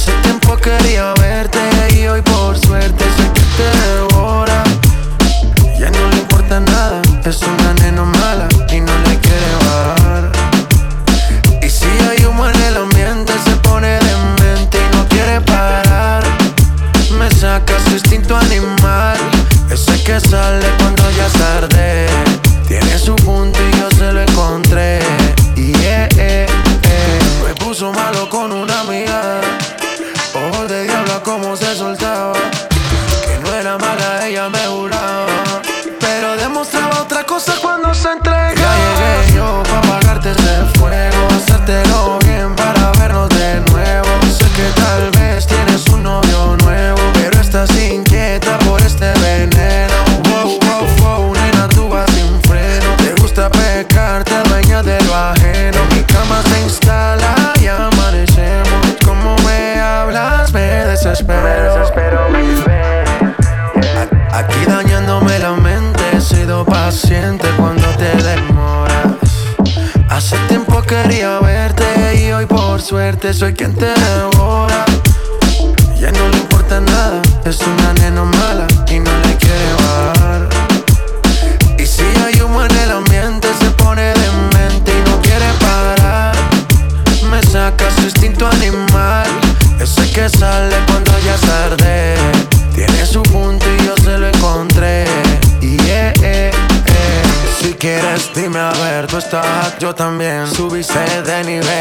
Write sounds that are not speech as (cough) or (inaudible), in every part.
Hace tiempo quería verte y hoy por suerte sé que te devora. Ya no le importa nada, es una nena mala y no le quiere bajar. Y si hay humo en el ambiente, se pone demente y no quiere parar. Me saca su instinto animal, ese que sale cuando ya es tarde. Soy quien te devora. Ya no le importa nada, es una nena mala y no le quiere bajar. Y si hay humo en el ambiente, se pone demente y no quiere parar. Me saca su instinto animal, ese que sale cuando ya es tarde. Tiene su punto y yo se lo encontré. Y yeah, eh, eh. Si quieres, dime a ver, tú estás, yo también. Subiste de nivel,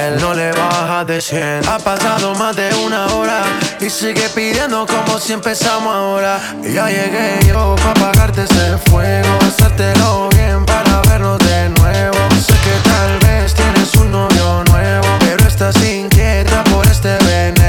100. Ha pasado más de una hora y sigue pidiendo como si empezamos ahora. Y ya llegué yo para apagarte ese fuego, hacértelo bien para vernos de nuevo. Sé que tal vez tienes un novio nuevo, pero estás inquieta por este veneno.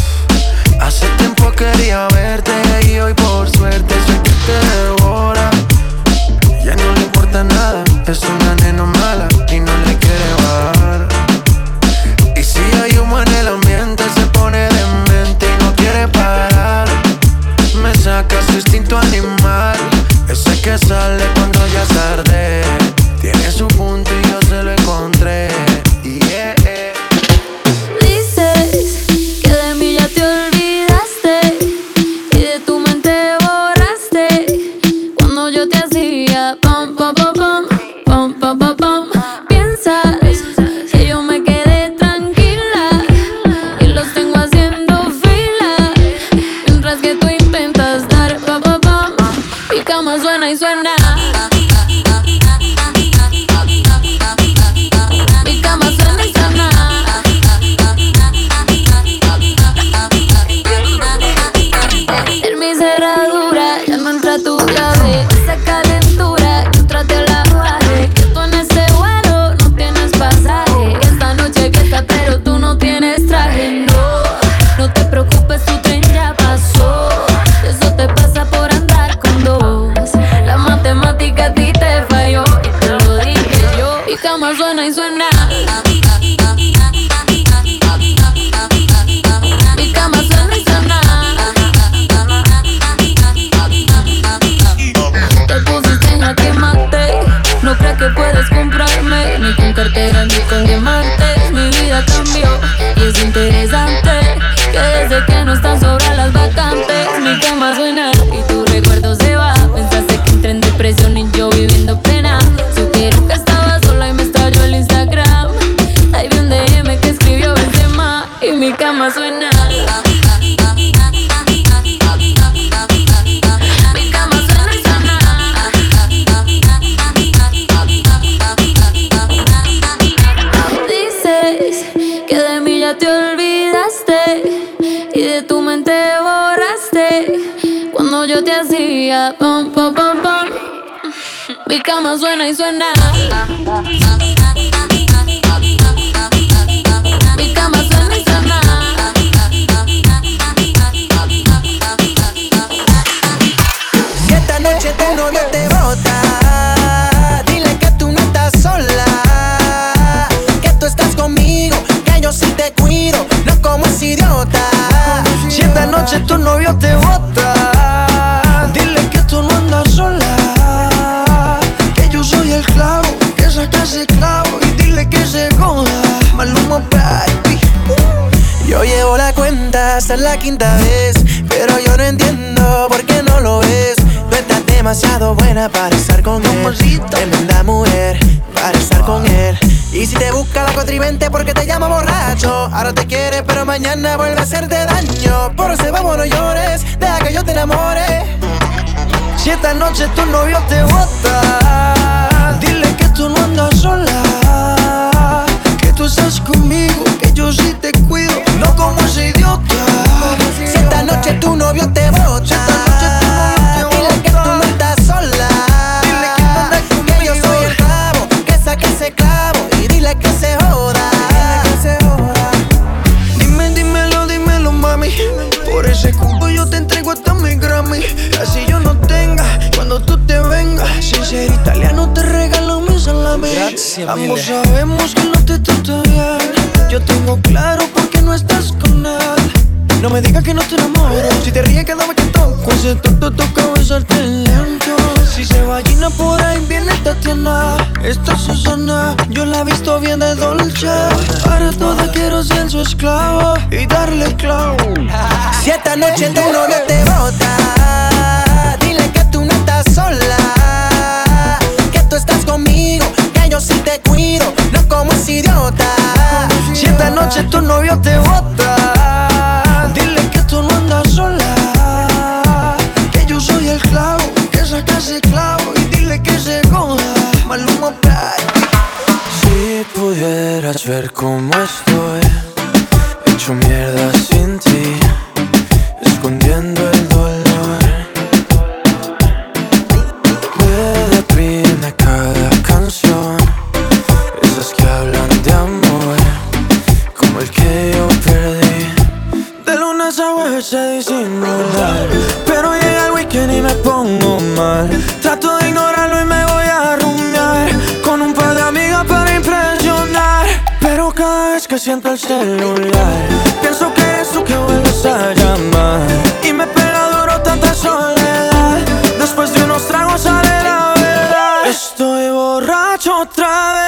Hace tiempo quería verte y hoy por suerte sé que te devora. Ya no le importa nada, es una nena mala y no le Ambos sabemos que no te trata bien. Yo tengo claro por qué no estás con él. No me digas que no te enamoro. Si te ríes, quédame que toco. Ese tonto toca besarte lento. Si se va Gina por ahí, viene Tatiana. Esta Susana, yo la he visto bien de dolce. Para toda quiero ser su esclavo y darle clavo. Si esta noche tu novio te bota, dile que tú no estás sola. Cuido, no como ese idiota. Si esta noche tu novio te bota, dile que tú no andas sola. Que yo soy el clavo, que saca ese clavo y dile que se joda. Maluma, baby. Si pudieras ver cómo estoy, hecho mierda sin ti, escondiendo el que siento el celular, pienso que es tú que vuelves a llamar. Y me pega duro tanta soledad. Después de unos tragos sale la verdad. Estoy borracho otra vez.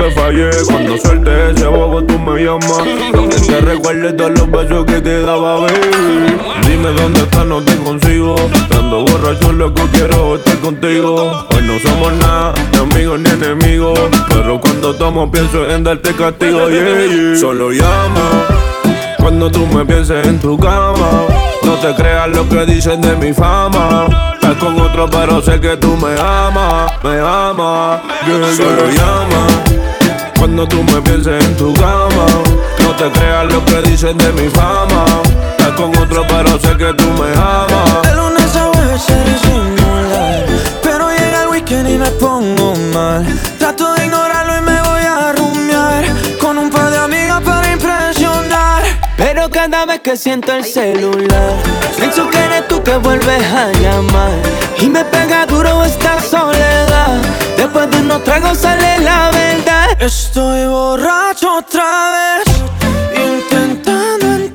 Que fallé Cuando suelte ese bobo tú me llamas Lo que te recuerde todos los besos que te daba, baby Dime dónde estás, no te consigo Estando borracho, loco, quiero estar contigo Hoy no somos nada, ni amigos ni enemigos Pero cuando tomo pienso en darte castigo, yeah, yeah. Solo llama cuando tú me pienses en tu cama, no te creas lo que dicen de mi fama. Estás con otro, pero sé que tú me amas, me amas. Yeah, Solo llama. Cuando tú me pienses en tu cama, no te creas lo que dicen de mi fama. Estás con otro, pero sé que tú me amas. De lunes a se disimular Pero llega el weekend y me pongo mal. Trato de ignorarlo y me voy a rumiar Con un par de amigas para impresionar. Pero cada vez que siento el celular Pienso que eres tú que vuelves a llamar. Y me pega duro esta soledad Después de unos tragos sale la verdad. Estoy borracho otra vez Intentando entender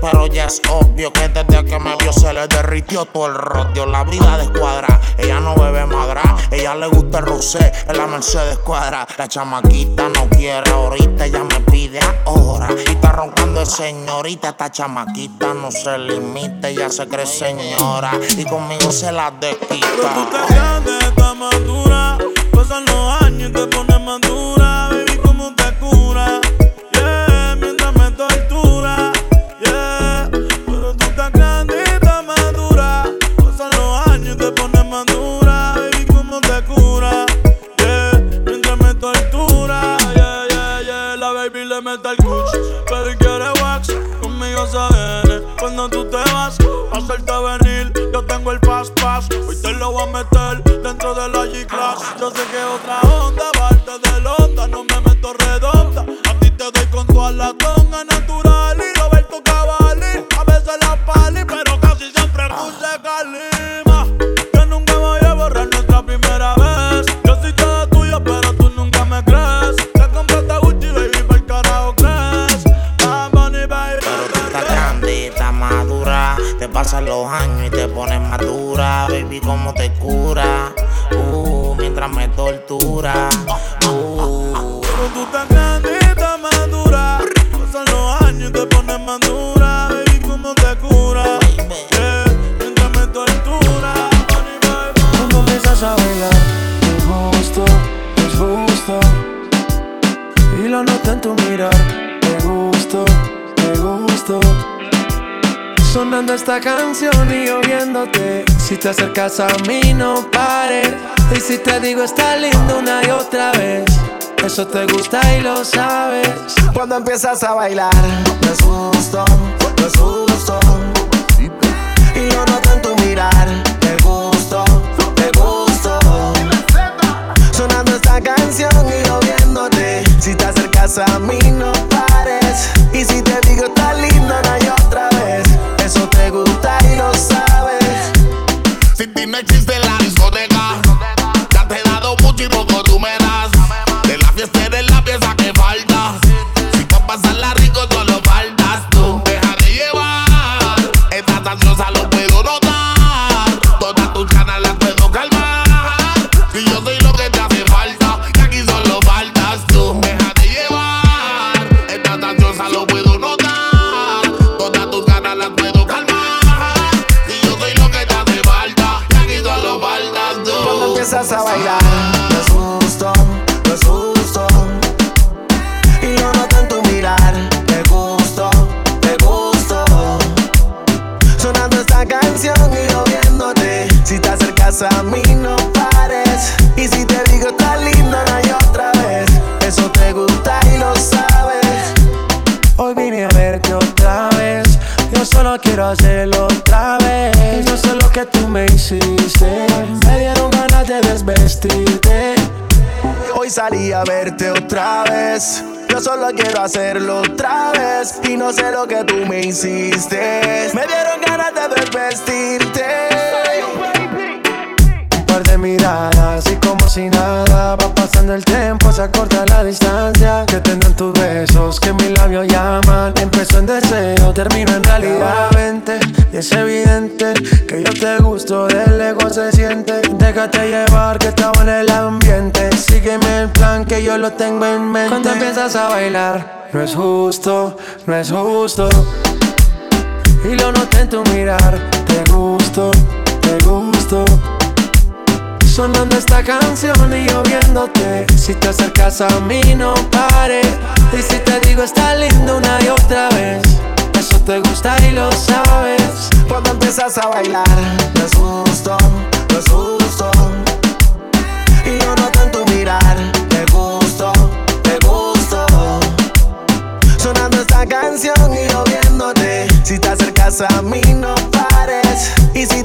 pero ya es obvio que desde que me vio se le derritió todo el rodio. La vida descuadra. Ella no bebe madra. Ella le gusta el rosé en la Mercedes cuadra. La chamaquita no quiere ahorita, ella me pide ahora. Y está roncando de señorita. Esta chamaquita no se limita, ella se cree señora. Y conmigo se la Pero desquita. Pasan los años y te pones madura. Voy a meter dentro de la G-Class. Yo sé que otra onda, parte de onda, no me meto redonda. A ti te doy con toda la tonga natural y Roberto Cavalli. A veces la pali, pero casi siempre puse calima. Que nunca voy a borrar nuestra primera vez. Yo soy toda tuya, pero tú nunca me crees. Te compraste Gucci, baby, para el carajo crees. Bad Bunny, baby. Pero tú estás grande, estás madura. Te pasan los años y te pones madura. Baby, ¿cómo te cura? Uh, mientras me tortura. Uh. Pero tú estás grande, estás madura. Pasan los años y te pones madura. Baby, ¿cómo te cura? Yeah, mientras me tortura. Cuando empiezas a bailar, es justo, es justo. Y lo noto en tu mirar, te gusto, te gusto. Sonando esta canción y yo. Si te acercas a mí, no pares. Y si te digo, está lindo una y otra vez. Eso te gusta y lo sabes. Cuando empiezas a bailar, no es justo, no más acorta la distancia que tendrán tus besos, que mis labios llaman. Empezó en deseo, termino en realidad. Vente, y es evidente que yo te gusto, del ego se siente. Déjate llevar que estaba en el ambiente. Sígueme el plan que yo lo tengo en mente. Cuando empiezas a bailar, no es justo, no es justo. Y lo noté en tu mirar, te gusto, te gusto. Sonando esta canción y yo viéndote. Si te acercas a mí no pares Y si te digo está lindo una y otra vez Eso te gusta y lo sabes. Cuando empiezas a bailar Me asusto, me asusto. Y yo noto en tu mirar Te gusto, te gusto. Sonando esta canción y yo viéndote. Si te acercas a mí no pares. Y si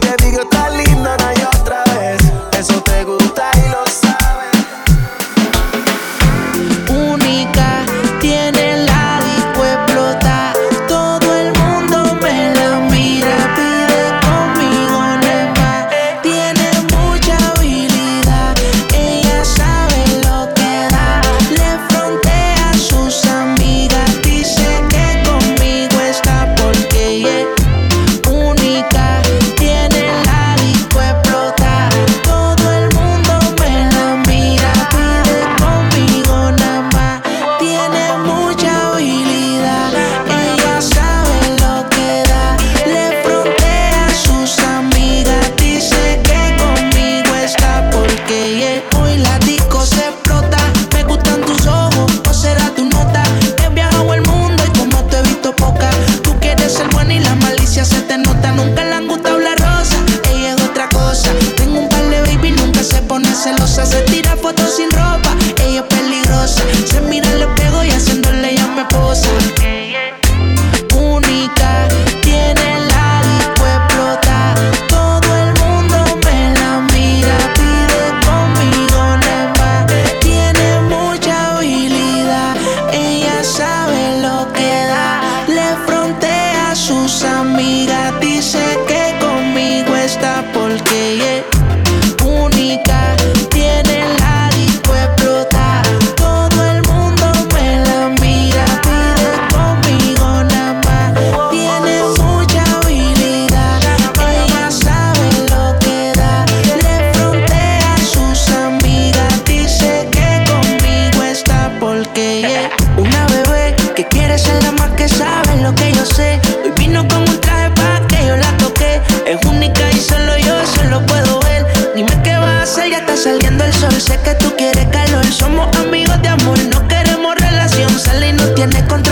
tiene control.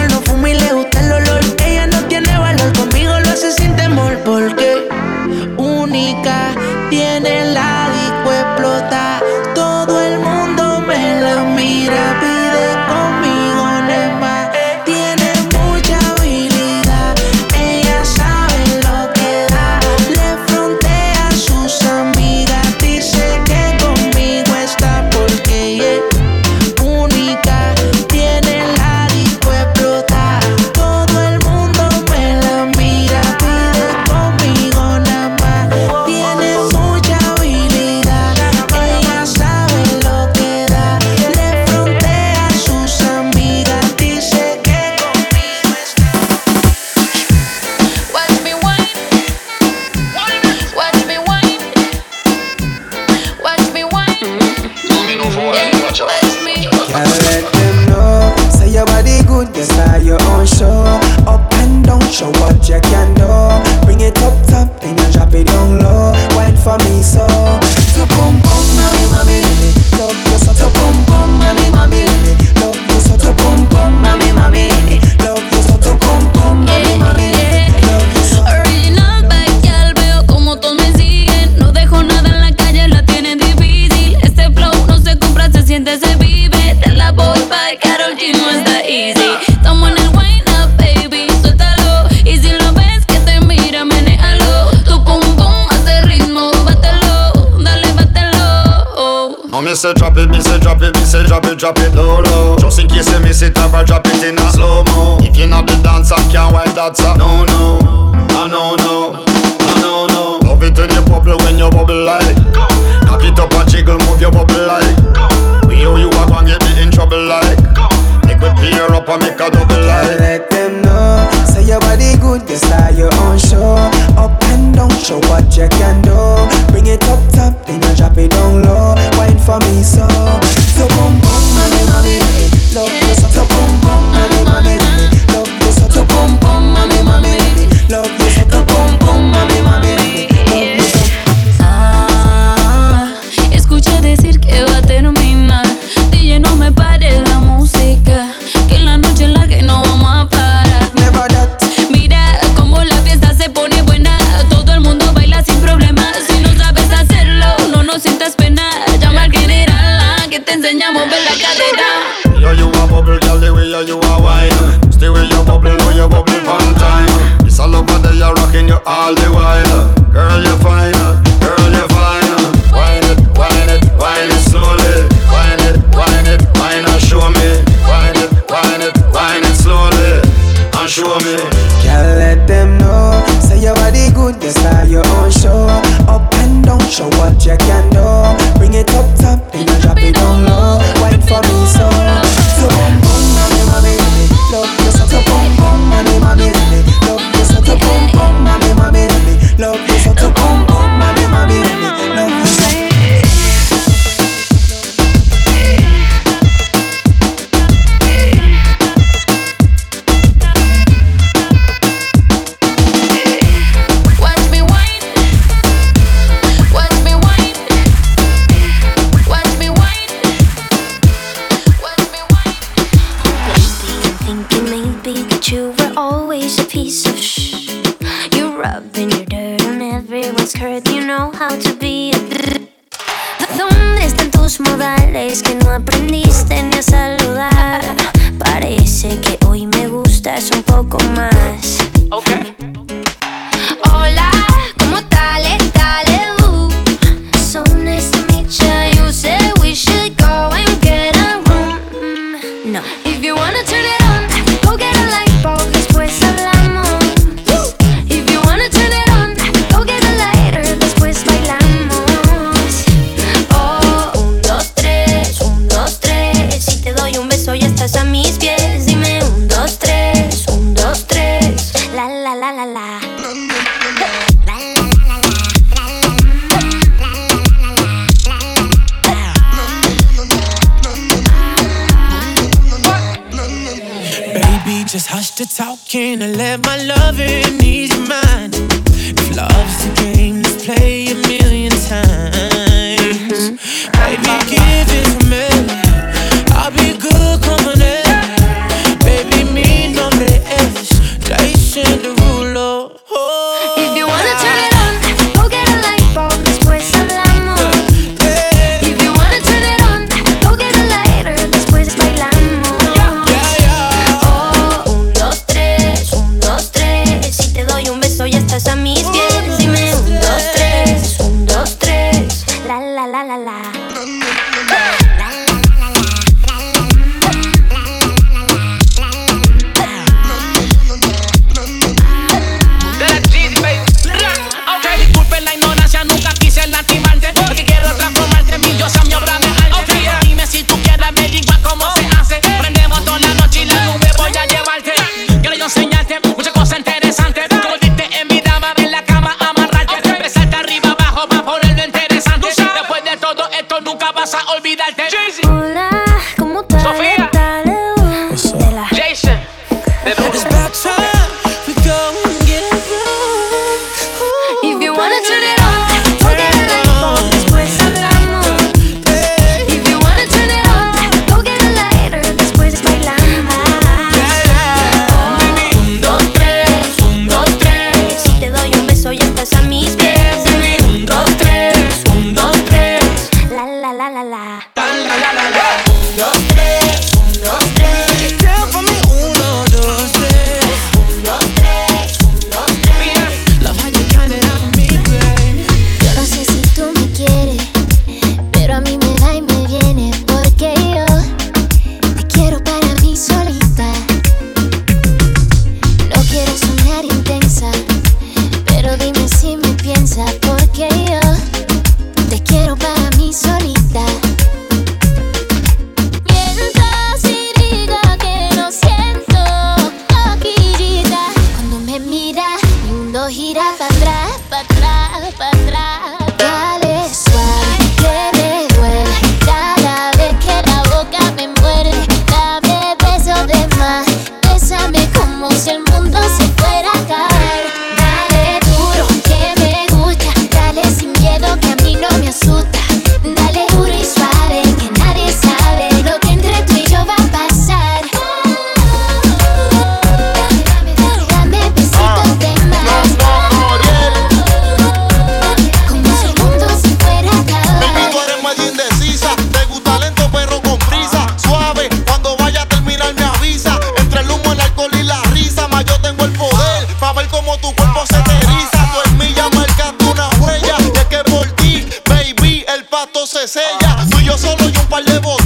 es ella. Yo solo y un par de botellas.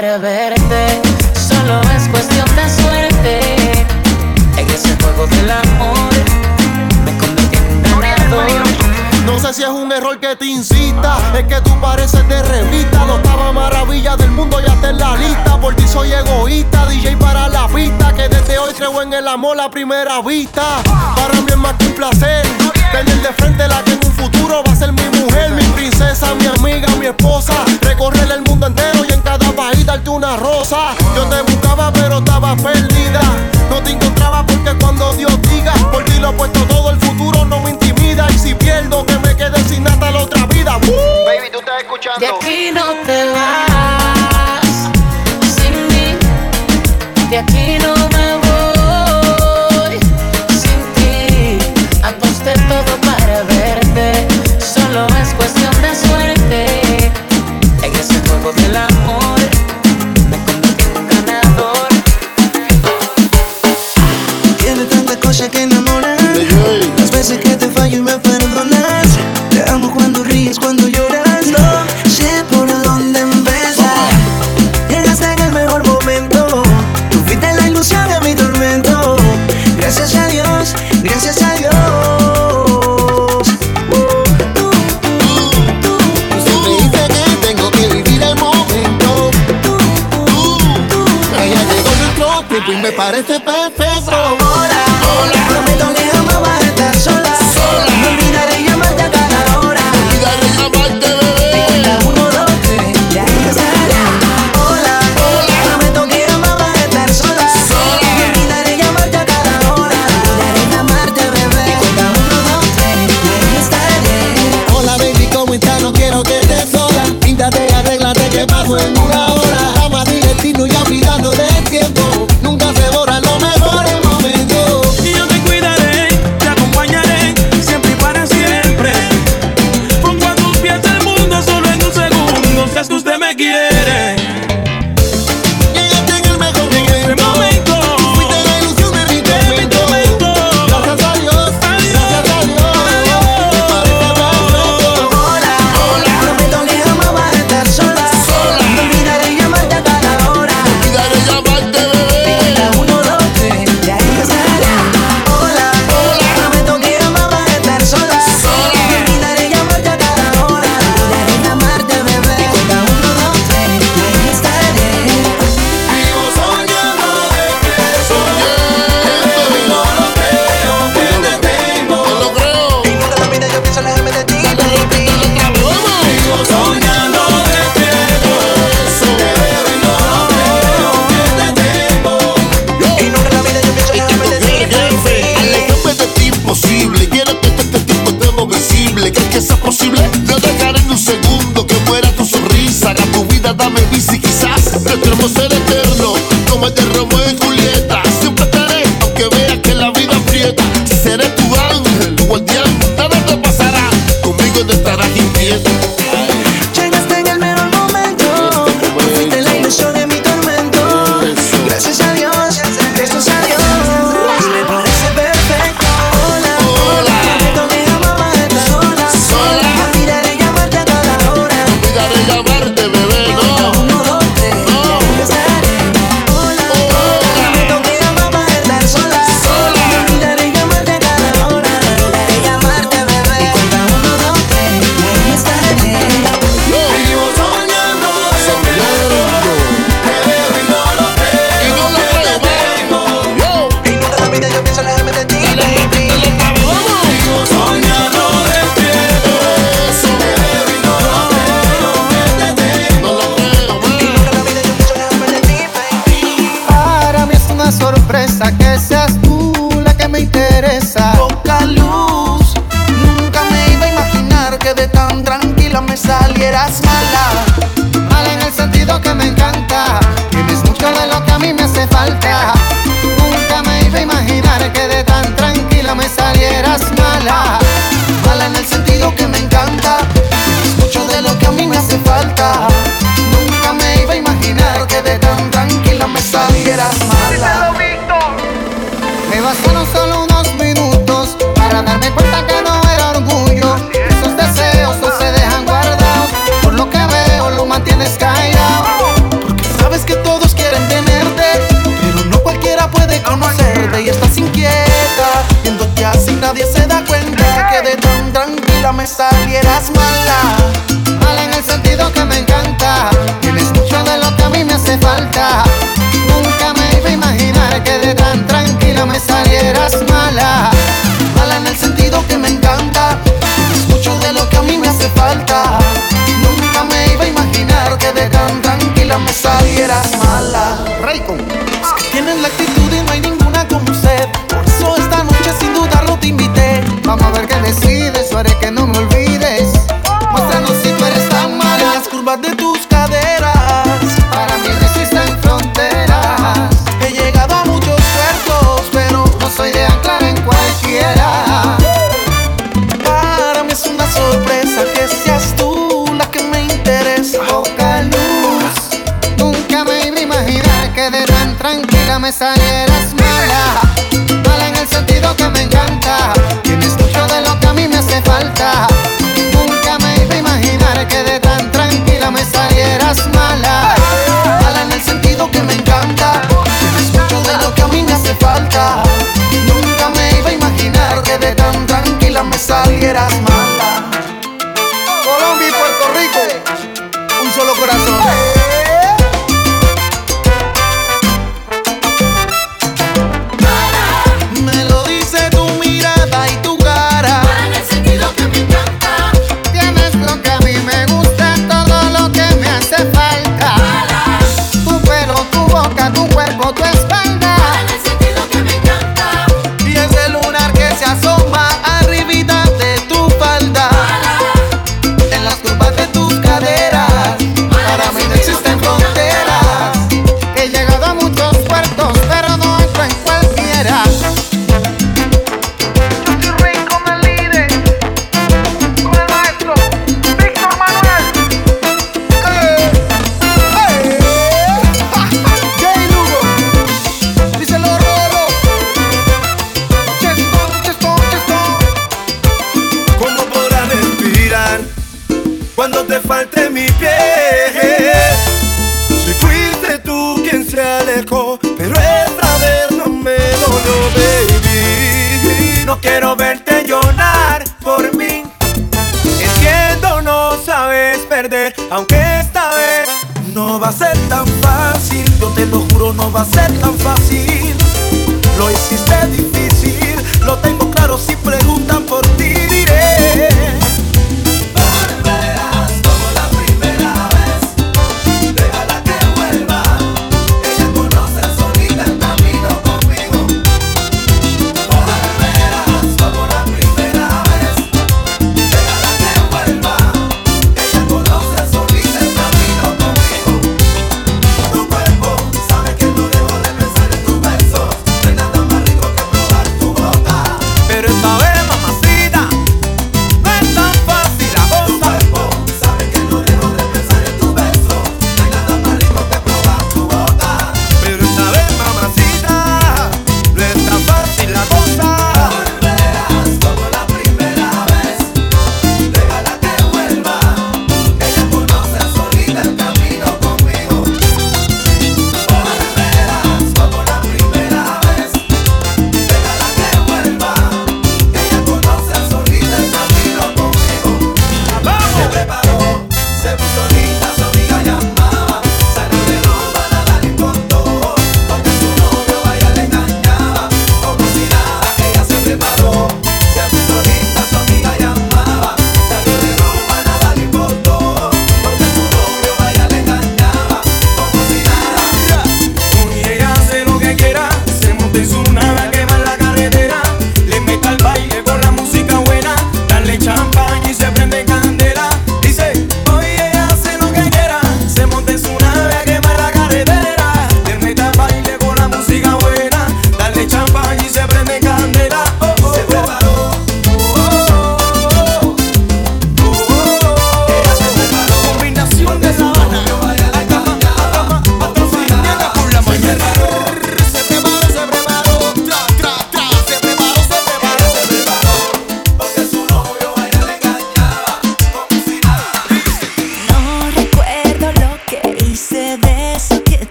volver verte. Solo es cuestión de suerte. En ese juego del amor me convertí en un ganador. No sé si es un error que te incita, es que tú pareces de revista. No estaba maravilla del mundo, ya está en la lista. Por ti soy egoísta, DJ para la pista. Que desde hoy creo en el amor a primera vista.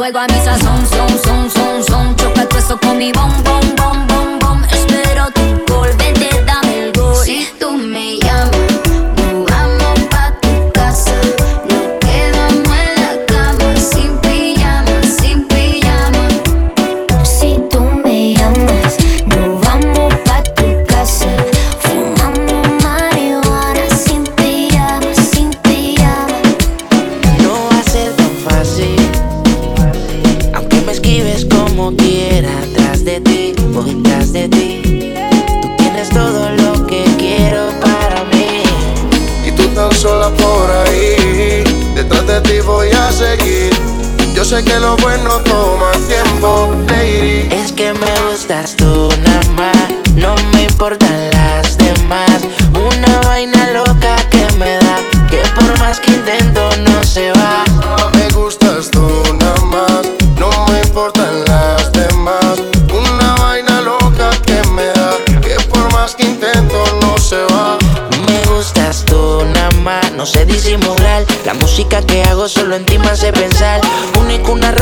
fuego a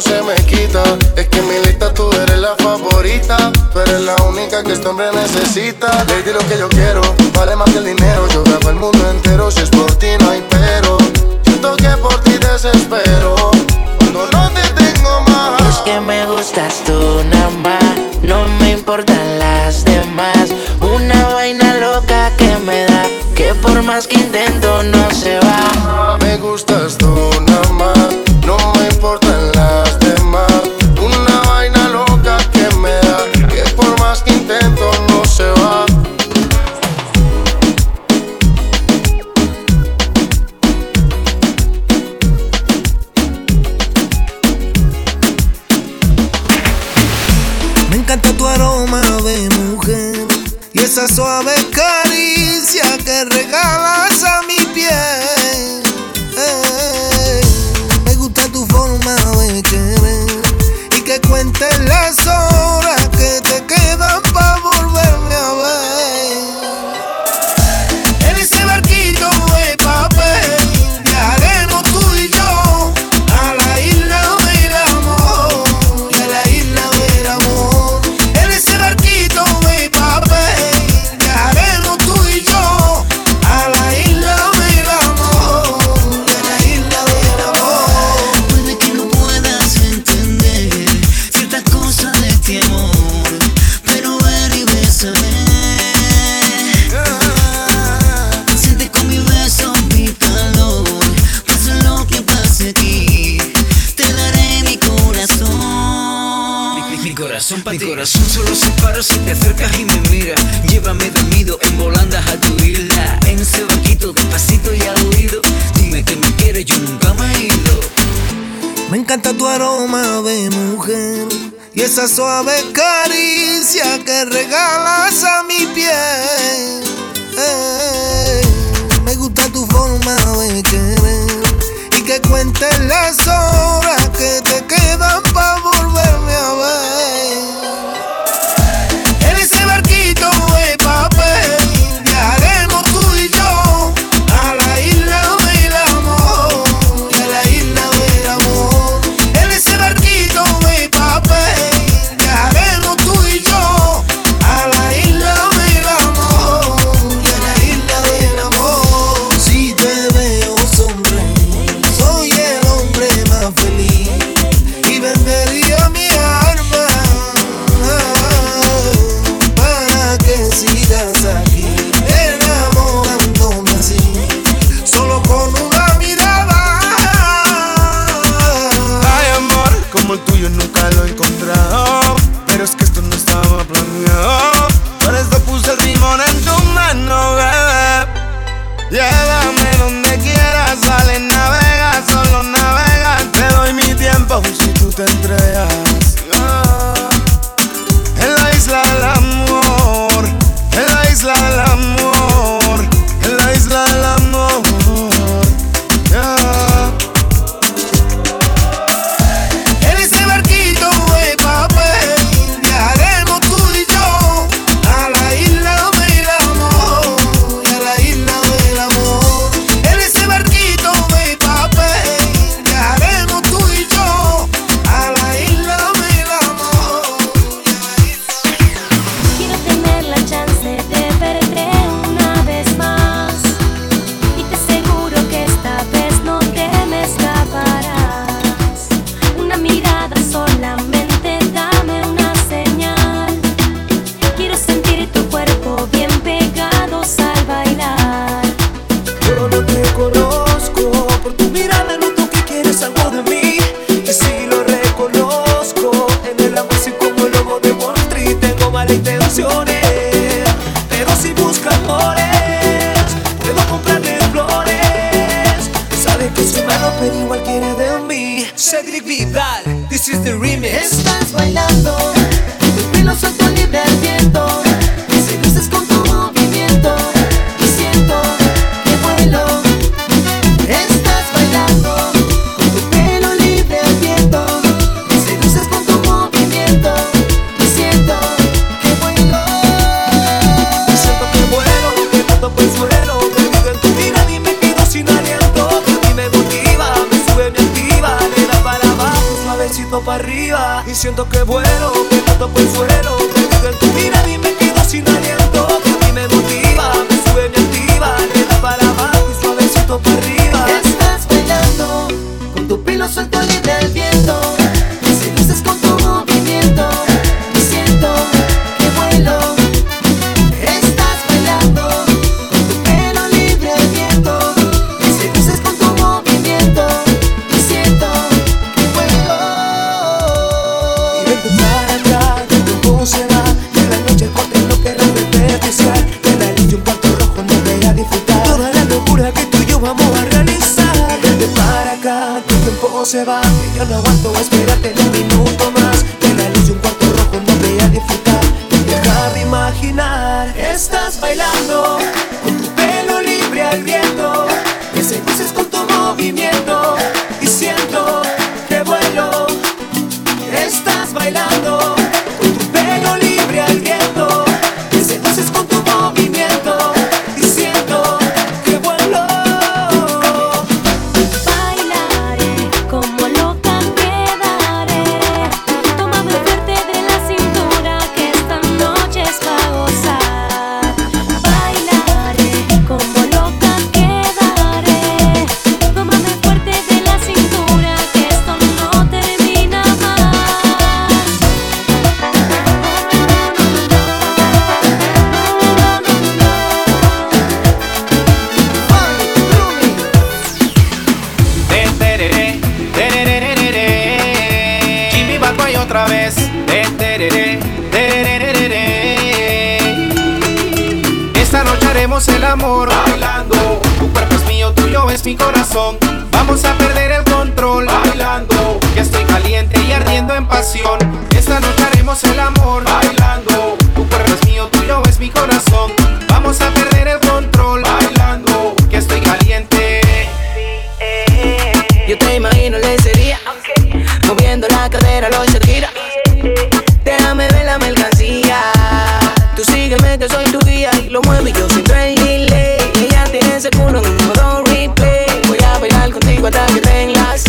se me quita. Es que en mi lista tú eres la favorita. Tú eres la única que este hombre necesita. Lady, lo que yo quiero vale más que el dinero. Yo grabo el mundo entero. Si es por ti, no hay pero. Siento que por ti desespero. Cuando no te tengo más. Es que me gustas tú, nada No me importan las demás. Una vaina loca que me da. Que por más que intento, no hasta que den las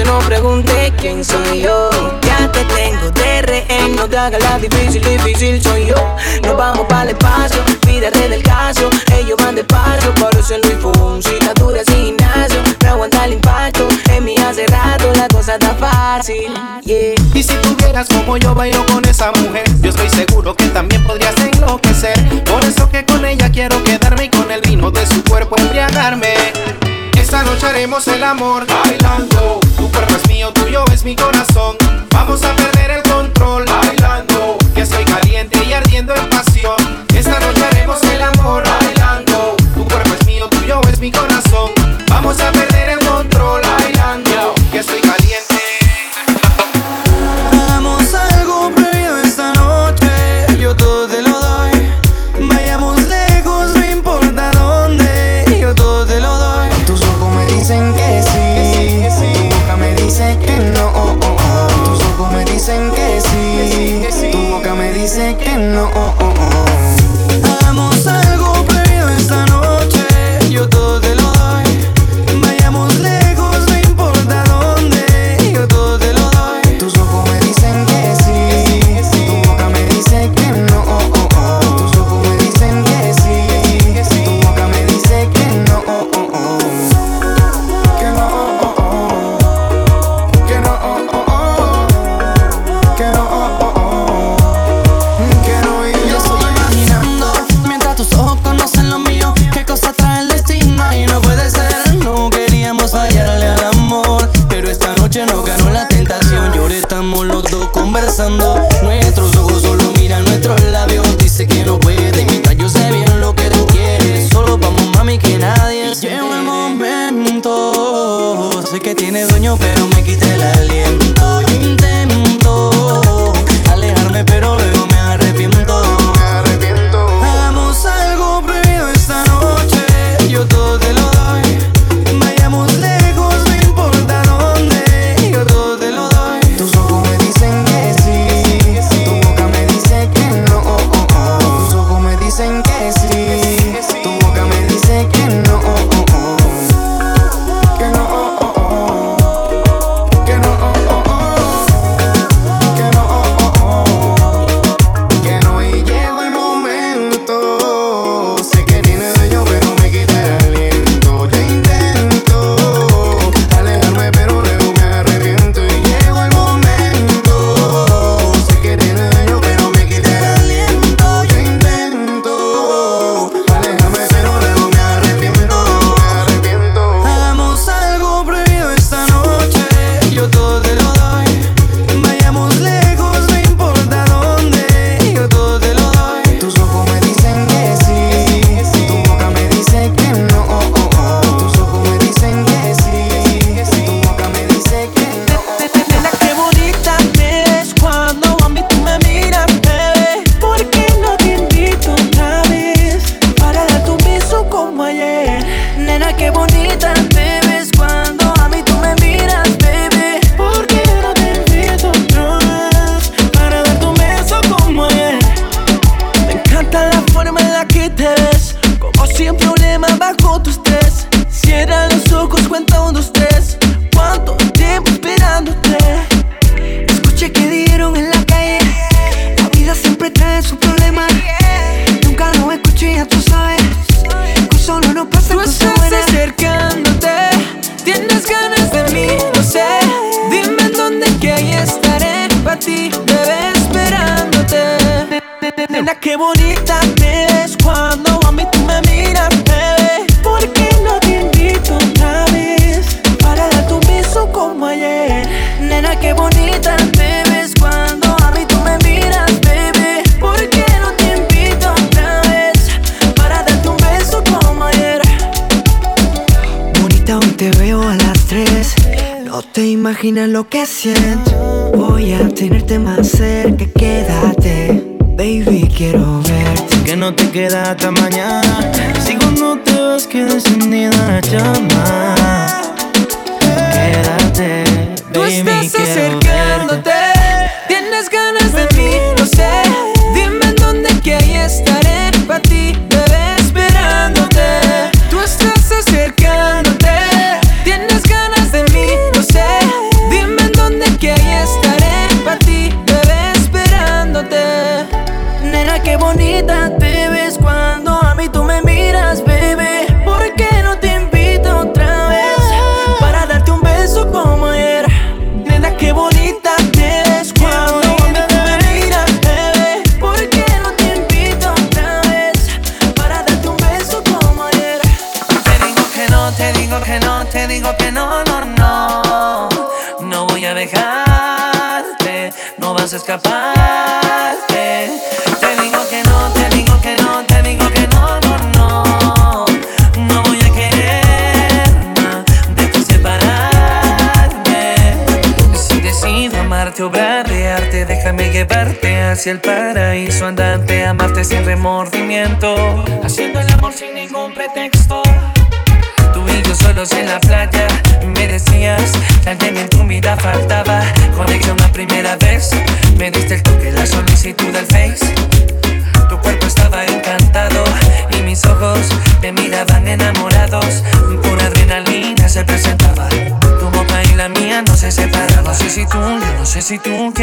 entonces no pregunte quién soy yo. Ya te tengo de rehén, no te hagas la difícil, difícil soy yo. Nos vamos para el espacio, pídate del caso. Ellos van de paso, parecen Luis Fonsi, la dura sin gimnasio. No aguanta el impacto, en mí hace rato la cosa está fácil. Y si tuvieras como yo bailo con esa mujer, yo estoy seguro que también podrías enloquecer. Por eso que con ella quiero quedarme y con el vino de su cuerpo embriagarme. Esta noche haremos el amor bailando. Tu cuerpo es mío, tuyo es mi corazón. Vamos a perder el control bailando. Que estoy caliente y ardiendo en pasión. Esta noche haremos el amor bailando. Tu cuerpo es mío, tuyo es mi corazón. Vamos a perder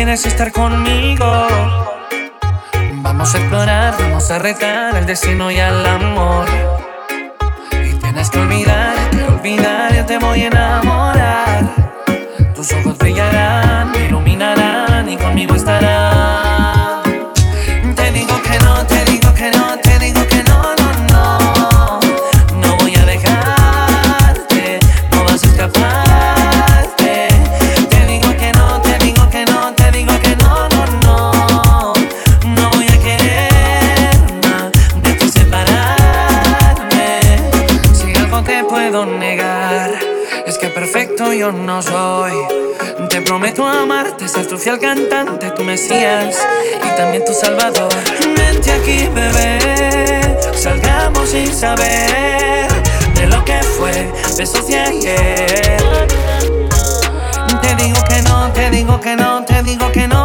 quieres estar conmigo. Vamos a explorar, vamos a retar al destino fuiste el cantante, tú Mesías y también tu Salvador. Vente aquí, bebé, salgamos sin saber de lo que fue besos de ayer. Te digo que no, te digo que no, te digo que no.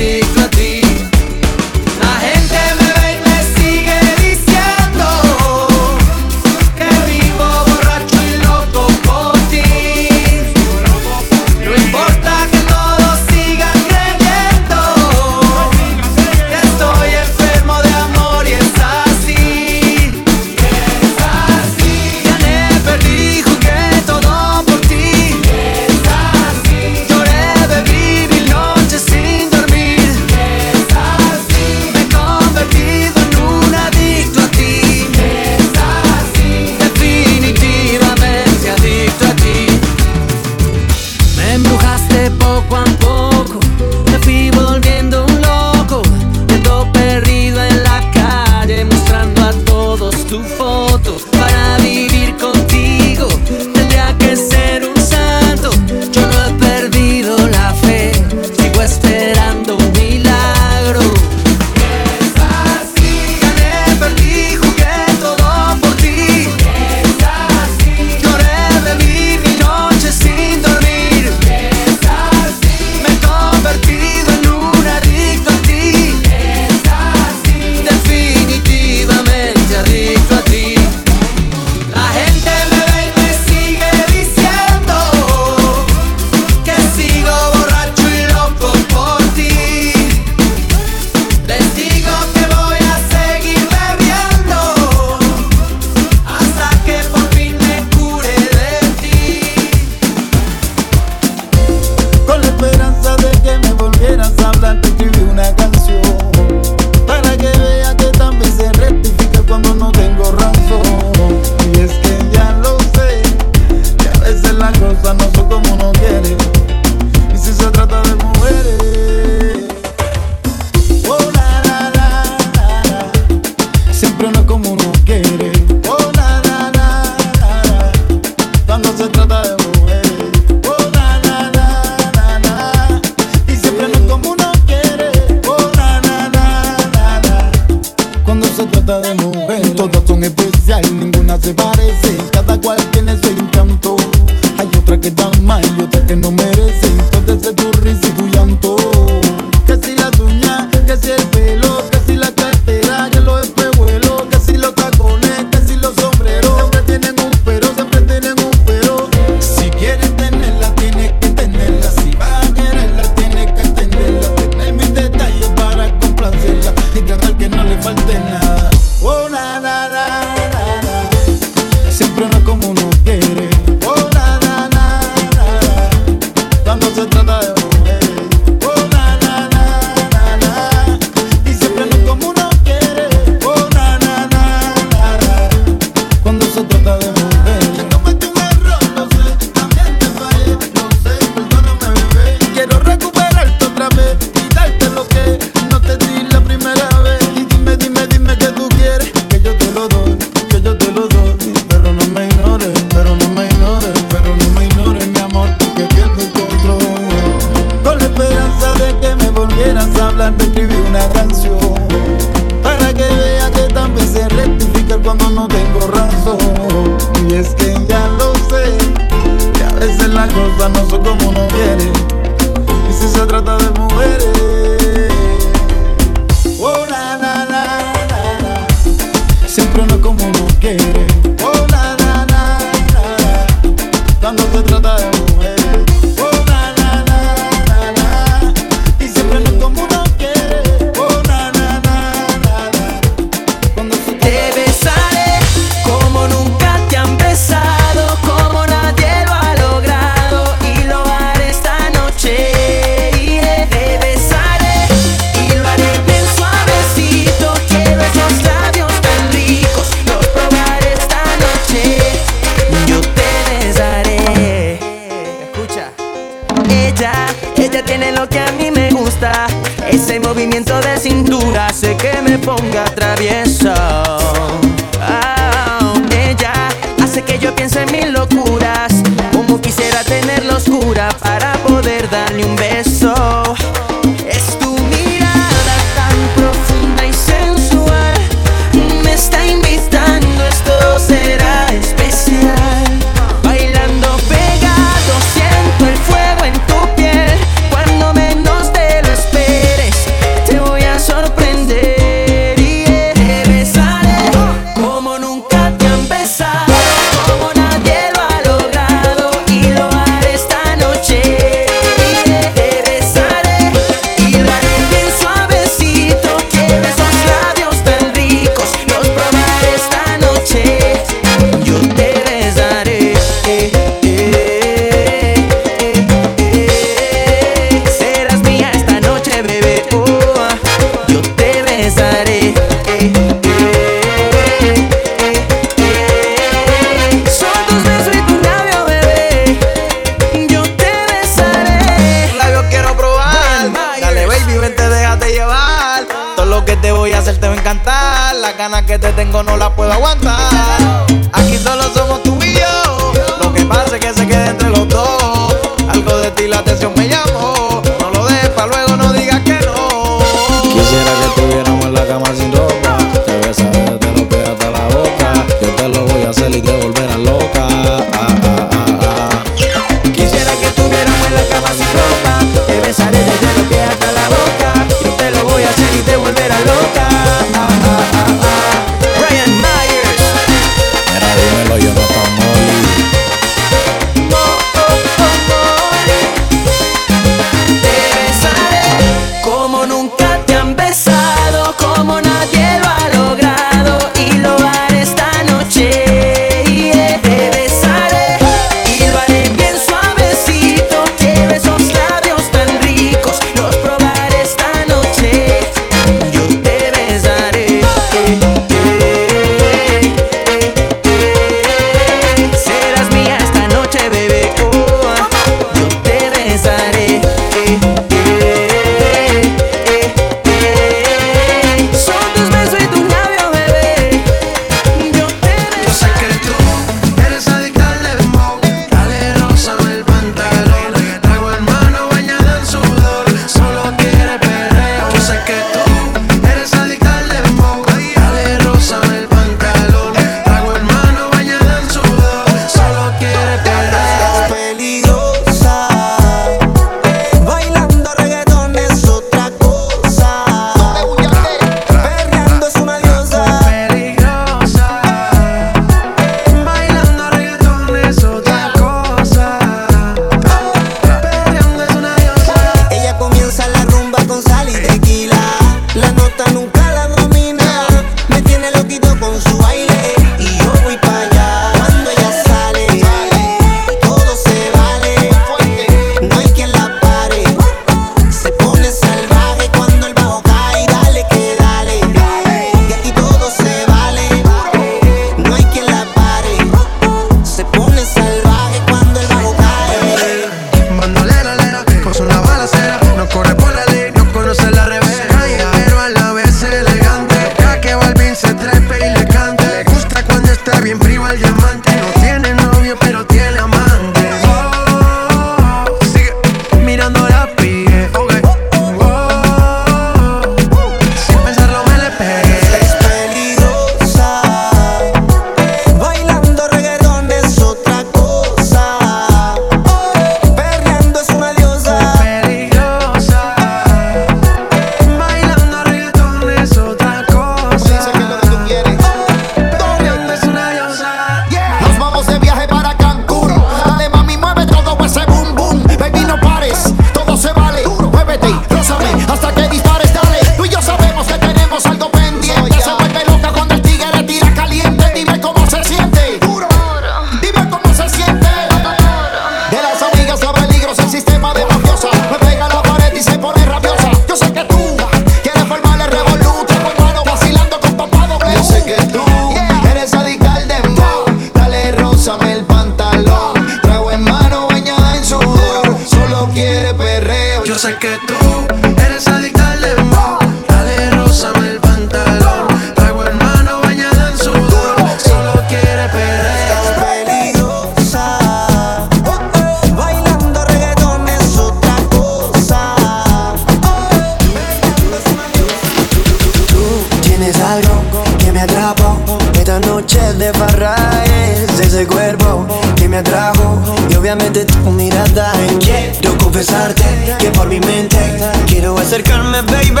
confesarte que por mi mente quiero acercarme, baby.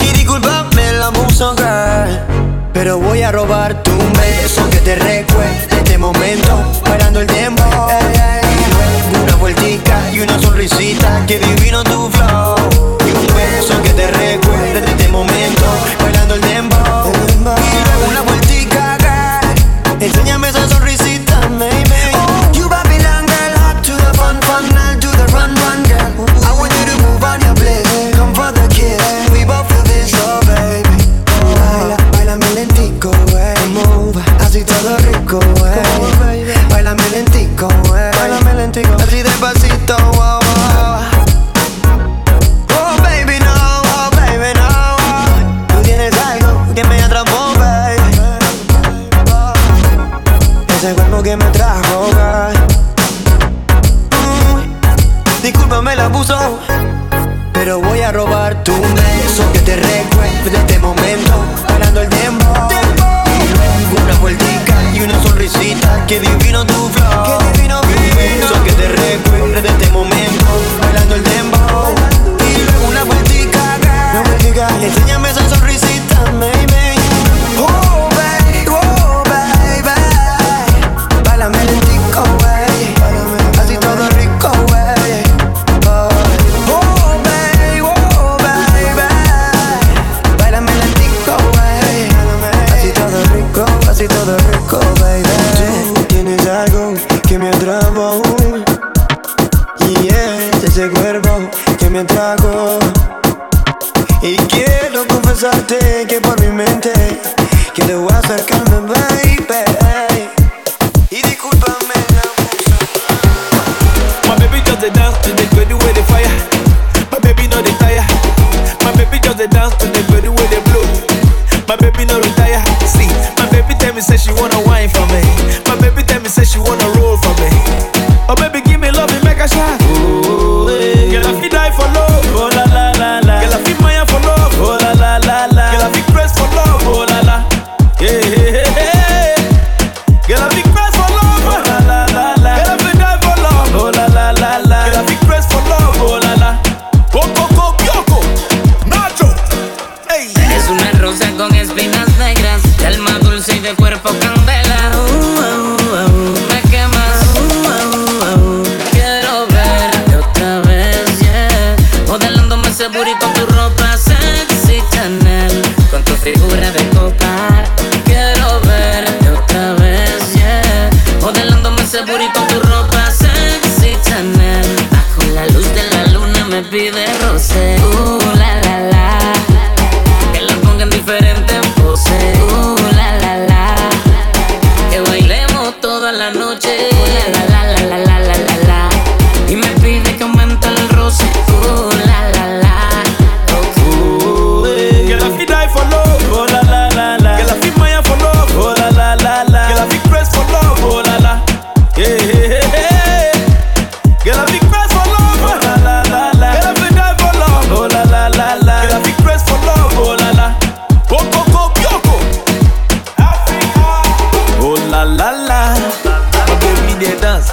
Y disculparme la música. Pero voy a robar tu beso que te recuerde este momento, parando el tiempo. Una vueltica y una sonrisita que divino tu flor.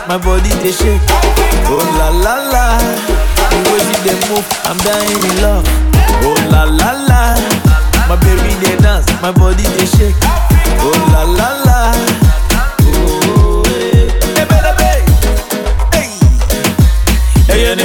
my body they shake. Oh la la la, the way she they move, I'm dying in love. Oh la la la, my baby they dance, my body they shake. Oh la la la. Oh, eh. hey. Hey, baby, hey. Hey,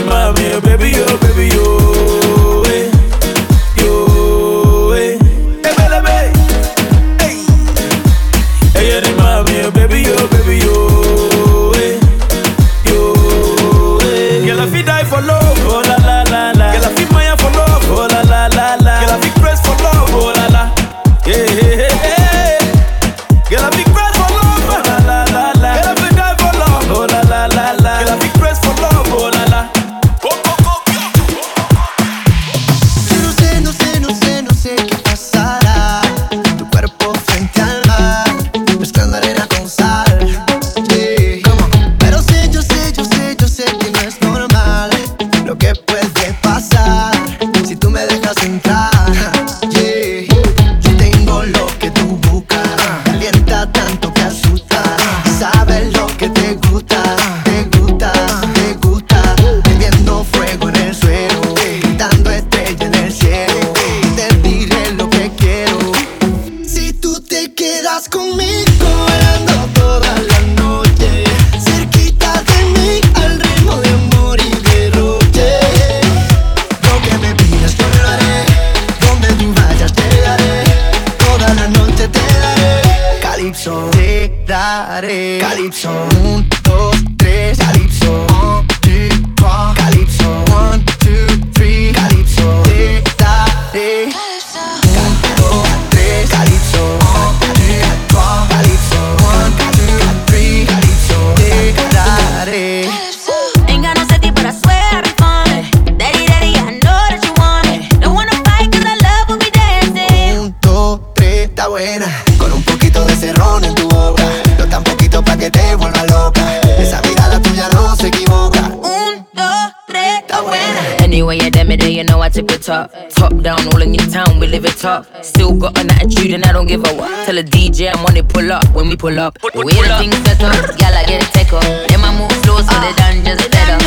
Still got an attitude and I don't give a what. Tell the DJ I'm on it, pull up when we pull up. The way the things set up, y'all I get take off. Then my move flows so they done just better.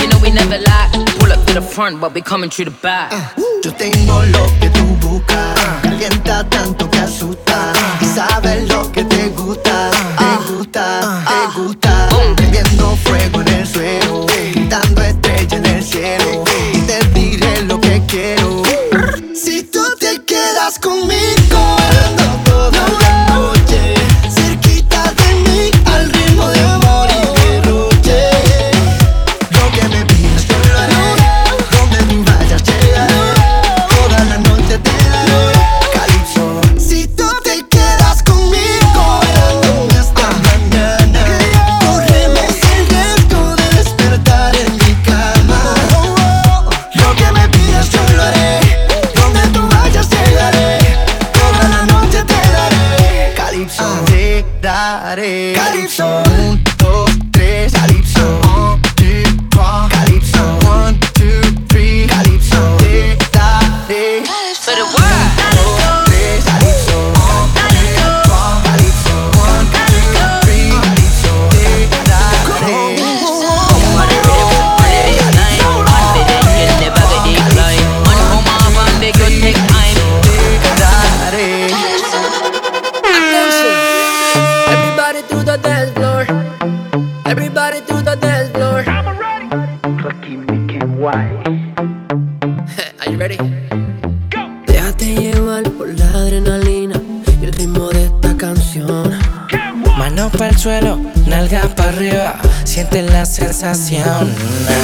You know we never lie. Pull up to the front, but we coming through the back. Uh, yo tengo lo que tú buscas. Calienta tanto que asusta. Y sabes lo que te gusta. Te uh, gusta, uh, te gusta. tentación.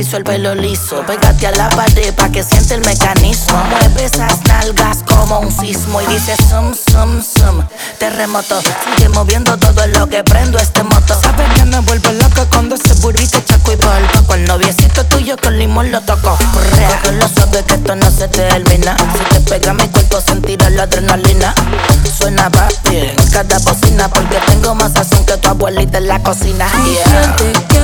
rizo, el pelo liso. Pégate a la pared pa' que siente el mecanismo. Mueve esas nalgas como un sismo y dice sum, sum, sum. Terremoto, sigue moviendo todo lo que prendo este moto. Sabes que me vuelvo loco cuando ese burrito chaco y volco. Con el noviecito tuyo con limón lo toco. Correa con los suave que esto no se termina. Si te pega mi cuerpo sentirás la adrenalina. Suena bien cada bocina porque tengo más sazón que tu abuelita en la cocina. Yeah.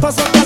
Passa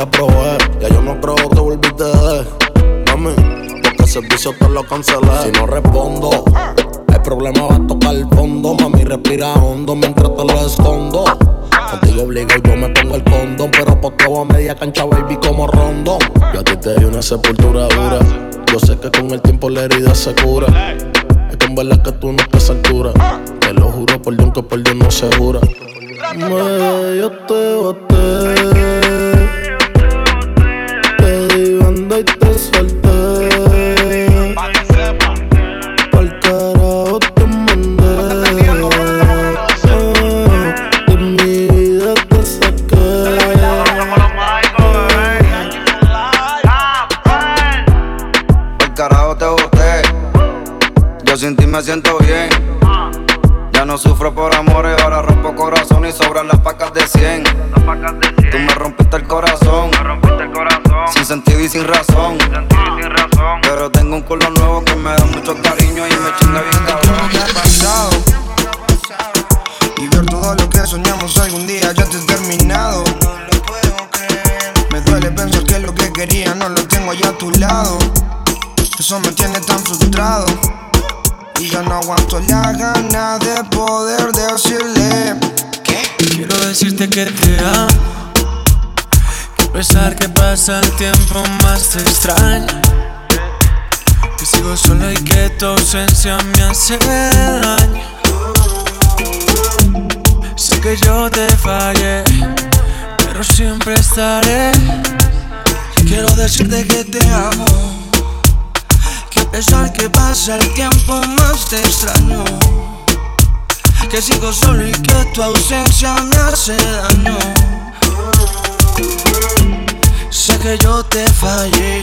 la probé. Ya yo no creo que volviste. Mami, porque el servicio te lo cancelé. Yo sin ti me siento bien. Ya no sufro por amores, ahora rompo corazón y sobran las pacas de 100. Tú me rompiste el corazón. Sin sentido y sin razón. Pero tengo un culo nuevo que me da mucho cariño y me chinga bien cabrón. Pasado. Y ver todo lo que soñamos algún día ya te terminado. Me duele pensar que lo que quería no lo tengo ya a tu lado. Eso me tiene tan frustrado. Y yo no aguanto la gana de poder decirle ¿Qué? Quiero decirte que te amo. Quiero pensar que pasa el tiempo más te extraño. Que sigo solo y que tu ausencia me hace daño. Sé que yo te fallé Pero siempre estaré. Quiero decirte que te amo. Que a pesar que pasa el tiempo más te extraño. Que sigo solo y que tu ausencia me hace daño. Sé que yo te fallé,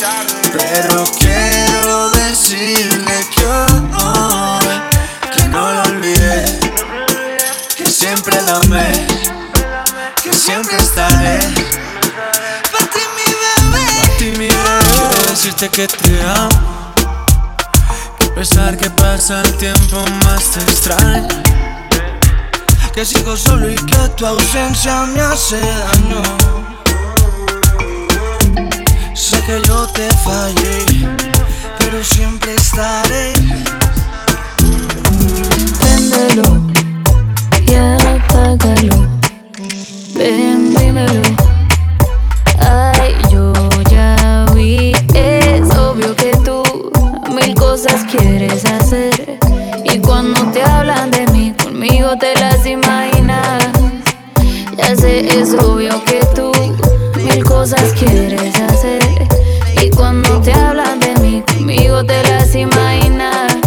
Pero quiero decirle que hoy que no lo olvidé, que siempre la amé, que siempre estaré. Para ti mi bebé, Para ti mi bebé, decirte que te amo. Que a pesar que pasa el tiempo más te extraño. que sigo solo y que tu ausencia me hace daño. Sé que yo te fallé, pero siempre estaré. Préndelo y apágalo. Ven, dímelo. Ay, yo ya vi. Es obvio que tú mil cosas quieres hacer. Y cuando te hablan de mí, conmigo te las imaginas. Ya sé, es obvio que tú mil cosas quieres hacer. Mí, conmigo te las imaginas.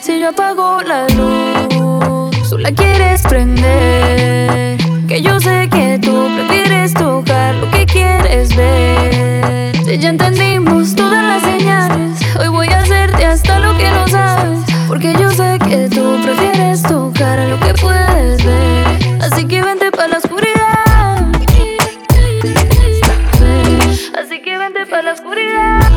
Si yo apago la luz, tú la quieres prender. Que yo sé que tú prefieres tocar lo que quieres ver. Si ya entendimos todas las señales, hoy voy a hacerte hasta lo que no sabes. Porque yo sé que tú prefieres tocar lo que puedes ver. Así que vente para la oscuridad. Así que vente para la oscuridad.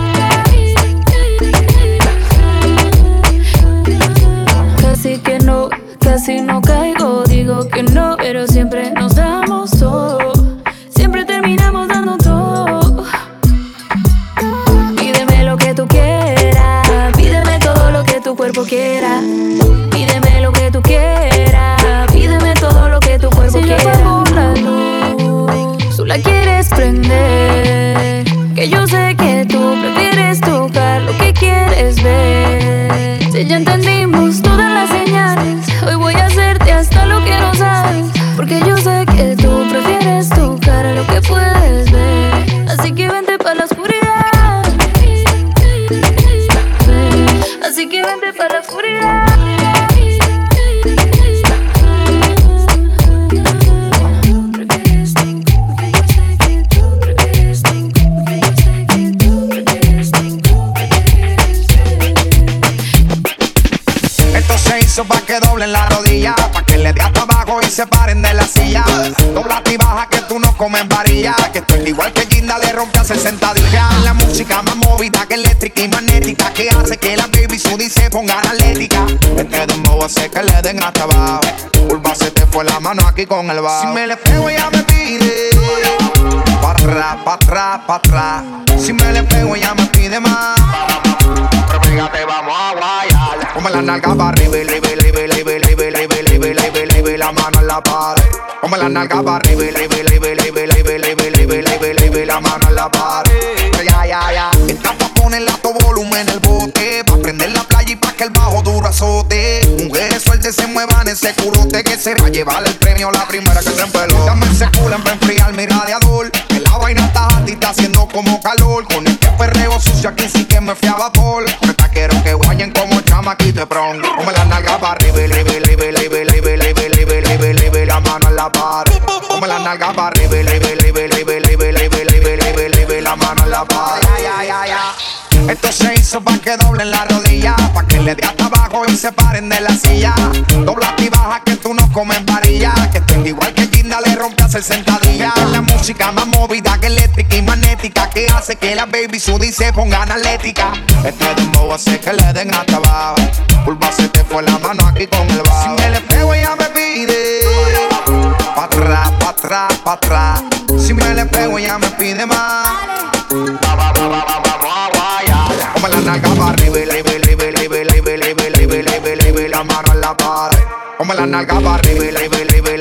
Casi no caigo, digo que no, pero siempre nos damos todo, siempre terminamos dando todo. Pídeme lo que tú quieras, pídeme todo lo que tu cuerpo quiera, pídeme lo que tú quieras, pídeme todo lo que tu cuerpo quiera. Si yo la luz, tú la quieres prender, que yo sé que tú prefieres tocar con el bajo. Si me le pego ya me pide, pa' atrás, pa' atrás, pa' atrás. Si me le pego ya me pide más. Pero fíjate, vamos a guayar. Ponme la nalga para arriba, arriba, arriba, arriba, arriba, arriba, arriba, arriba, arriba, y la mano en la pared. Ponme la nalga para arriba, arriba, arriba, arriba, arriba, arriba, arriba, arriba, arriba, y la mano en la pared. Ya, ya, ya. Muevan ese culote que se va a llevar el premio la primera que se empeló. Dame ese culo para enfriar mi radiador. Que la vaina está alta y está haciendo como calor. Con este perreo sucio aquí sí que me fiaba por. Ahorita quiero que guayen como chamaquito de pron. Ponme la nalga para arriba, arriba, arriba, arriba, arriba, arriba, arriba, arriba, y la mano en la pared. Ponme la nalga para arriba, arriba, Esto se hizo pa' que doblen la rodilla, pa' que le dé hasta abajo y se paren de la silla. Dobla y baja que tú no comes varilla, que estoy igual que Ginda le rompe a hacer sentadilla. La música más movida que eléctrica y magnética magnética que hace que la baby sudi se pongan atlética. Este dembow hace que le den hasta abajo. Pulpa se te fue la mano aquí con el bajo. Si me le pego ella me pide. Pa' atrás, pa' atrás, pa' atrás. Si me le pego ella me pide más. Arriba, y arriba, y arriba, y arriba, y arriba, y arriba, y la en la pared. Como la nalga para arriba, y y arriba, y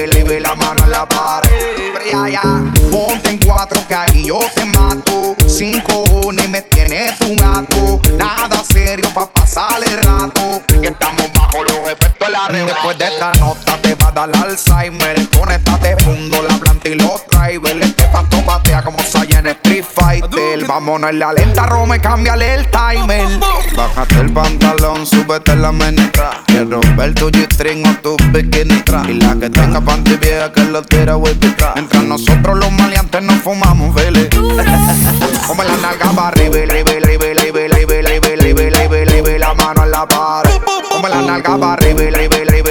arriba, y la mano en la pared. Ponte en cuatro que ahí yo te mato. Sin cojones me tienes tu gato. Nada serio pa' pasar el rato. Que estamos bajo los efectos de la Después de esta nota te va a dar Alzheimer. Conéctate fundo, la planta y los drivers. Este pato patea como Street Fighter. Vámonos en la lenta, Rome, cámbiale el timer. Bájate el pantalón, súbete la menestra. Quiero ver tu G-string o tu bikini. Y la que tenga panty vieja que lo tira whippy Mientras nosotros los maleantes nos fumamos, vele. Como la nalga para arriba, arriba, arriba, arriba, la mano en la pared. Como la nalga para arriba, arriba, arriba,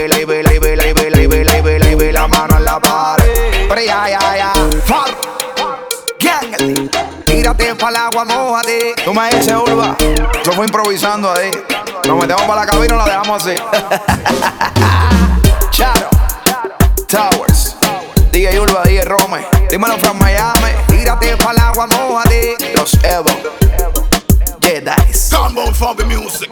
la mano en la pared. Pero ya, ya, ya tírate pa'l agua, mojate. Toma ese urba, lo fue improvisando ahí. Nos metemos para la cabina y la dejamos así. (laughs) Charo, Towers, DJ Urba, DJ Rome. Dímelo from Miami. Tírate pa'l agua, mojate. Los Evo, Jedi's. Combo Fobby Music.